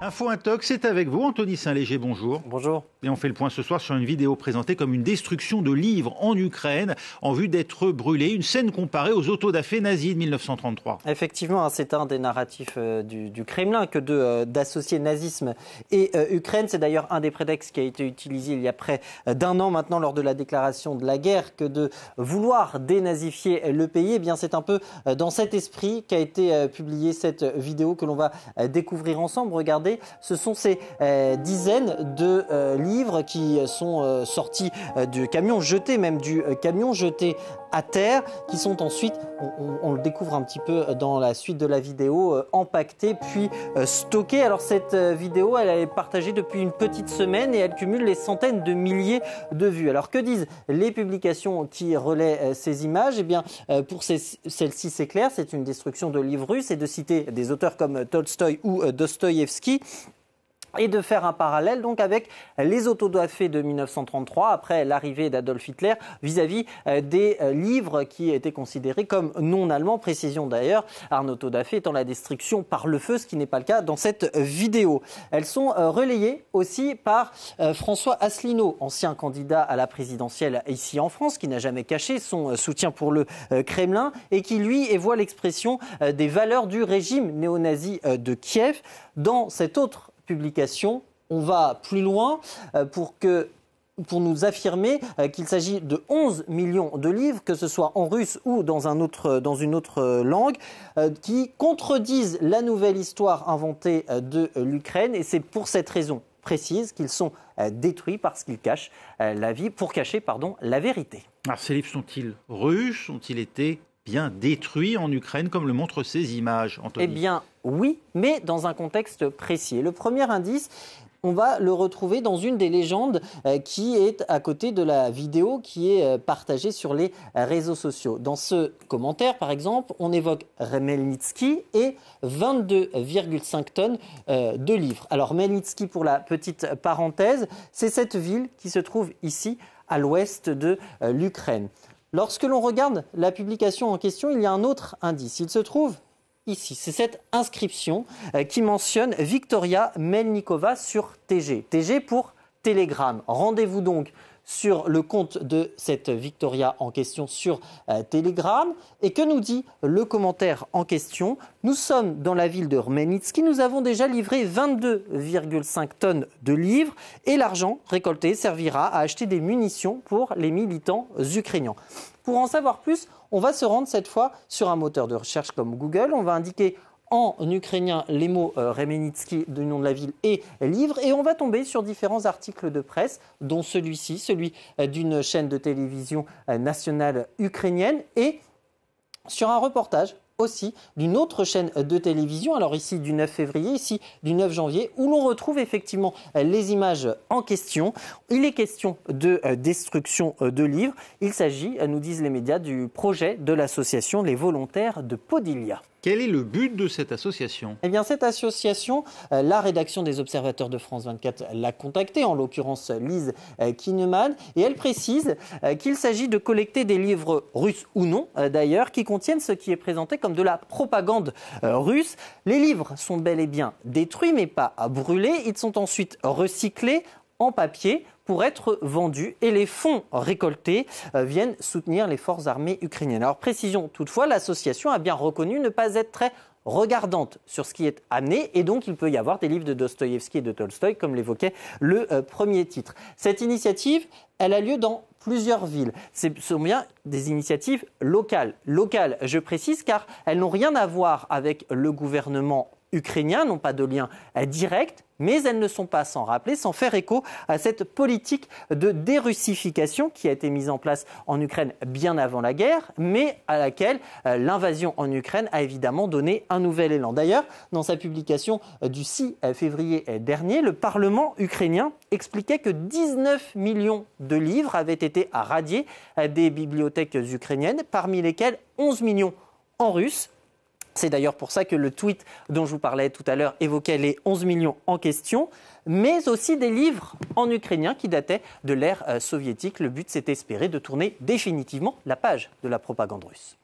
Info Intox, c'est avec vous, Anthony Saint-Léger, bonjour. Bonjour. Et on fait le point ce soir sur une vidéo présentée comme une destruction de livres en Ukraine en vue d'être brûlés, une scène comparée aux autodafés nazis de 1933. Effectivement, hein, c'est un des narratifs euh, du, Kremlin que euh, d'associer nazisme et euh, Ukraine. C'est d'ailleurs un des prétextes qui a été utilisé il y a près d'un an maintenant lors de la déclaration de la guerre que de vouloir dénazifier le pays. Eh bien, c'est un peu dans cet esprit qu'a été publiée cette vidéo que l'on va découvrir ensemble. Regardez, ce sont ces dizaines de livres qui sont euh, sortis euh, du camion, jetés même du euh, camion, jetés à terre, qui sont ensuite, on, le découvre un petit peu dans la suite de la vidéo, empaquetés puis stockés. Alors cette vidéo, elle est partagée depuis une petite semaine et elle cumule les centaines de milliers de vues. Alors que disent les publications qui relaient ces images? Eh bien, pour celle-ci, c'est clair, c'est une destruction de livres russes et de citer des auteurs comme Tolstoï ou Dostoïevski et de faire un parallèle donc avec les autodafés de 1933 après l'arrivée d'Adolf Hitler vis-à-vis euh, des euh, livres qui étaient considérés comme non allemands. Précision d'ailleurs, Arnaud Todafé étant la destruction par le feu, ce qui n'est pas le cas dans cette vidéo. Elles sont euh, relayées aussi par François Asselineau, ancien candidat à la présidentielle ici en France, qui n'a jamais caché son soutien pour le Kremlin et qui lui voit l'expression des valeurs du régime néo-nazi de Kiev dans cette autre publication, on va plus loin euh, pour que pour nous affirmer euh, qu'il s'agit de 11 millions de livres, que ce soit en russe ou dans, un autre, dans une autre langue, euh, qui contredisent la nouvelle histoire inventée de l'Ukraine. Et c'est pour cette raison précise qu'ils sont détruits parce qu'ils cachent la vie, pour cacher pardon, la vérité. Alors ces livres sont-ils russes? Ont-ils été bien détruits en Ukraine, comme le montrent ces images, Anthony Eh bien, oui, mais dans un contexte précis. le premier indice, on va le retrouver dans une des légendes euh, qui est à côté de la vidéo qui est euh, partagée sur les réseaux sociaux. Dans ce commentaire, par exemple, on évoque Remelnitsky et 22,5 tonnes euh, de livres. Alors, Melnitsky, pour la petite parenthèse, c'est cette ville qui se trouve ici, à l'ouest de l'Ukraine. Lorsque l'on regarde la publication en question, il y a un autre indice. Il se trouve ici. C'est cette inscription euh, qui mentionne Victoria Melnikova sur TG. TG pour Telegram. Rendez-vous donc sur le compte de cette Victoria en question sur euh, Telegram. Et que nous dit le commentaire en question? Nous sommes dans la ville de Rmenitsky, nous avons déjà livré 22,5 tonnes de livres et l'argent récolté servira à acheter des munitions pour les militants ukrainiens. Pour en savoir plus, on va se rendre cette fois sur un moteur de recherche comme Google. On va indiquer en ukrainien les mots euh, Remenitsky du nom de la ville et livre et on va tomber sur différents articles de presse dont celui-ci, celui, euh, d'une chaîne de télévision euh, nationale ukrainienne et sur un reportage aussi d'une autre chaîne de télévision, alors ici du 9 février, ici du 9 janvier, où l'on retrouve effectivement les images en question. Il est question de destruction de livres. Il s'agit, nous disent les médias, du projet de l'association Les Volontaires de Podilia. Quel est le but de cette association? Eh bien, cette association, euh, la rédaction des Observateurs de France 24 l'a contactée, en l'occurrence Lise euh, Kineman, et elle précise euh, qu'il s'agit de collecter des livres russes ou non, d'ailleurs, qui contiennent ce qui est présenté comme de la propagande russe. Les livres sont bel et bien détruits, mais pas brûlés. Ils sont ensuite recyclés en papier pour être vendus et les fonds récoltés euh, viennent soutenir les forces armées ukrainiennes. Alors précision toutefois, l'association a bien reconnu ne pas être très regardante sur ce qui est amené et donc il peut y avoir des livres de Dostoïevski et de Tolstoï comme l'évoquait le euh, premier titre. Cette initiative, elle a lieu dans plusieurs villes. Ce sont bien des initiatives locales. Locales, je précise, car elles n'ont rien à voir avec le gouvernement ukrainiens n'ont pas de lien euh, direct, mais elles ne sont pas sans rappeler, sans faire écho à cette politique de dérussification qui a été mise en place en Ukraine bien avant la guerre, mais à laquelle euh, l'invasion en Ukraine a évidemment donné un nouvel élan. D'ailleurs, dans sa publication euh, du 6 février dernier, le Parlement ukrainien expliquait que 19 millions de livres avaient été radiés des bibliothèques ukrainiennes, parmi lesquels 11 millions en russe, c'est d'ailleurs pour ça que le tweet dont je vous parlais tout à l'heure évoquait les 11 millions en question, mais aussi des livres en ukrainien qui dataient de l'ère euh, soviétique. Le but, c'est d'espérer de tourner définitivement la page de la propagande russe.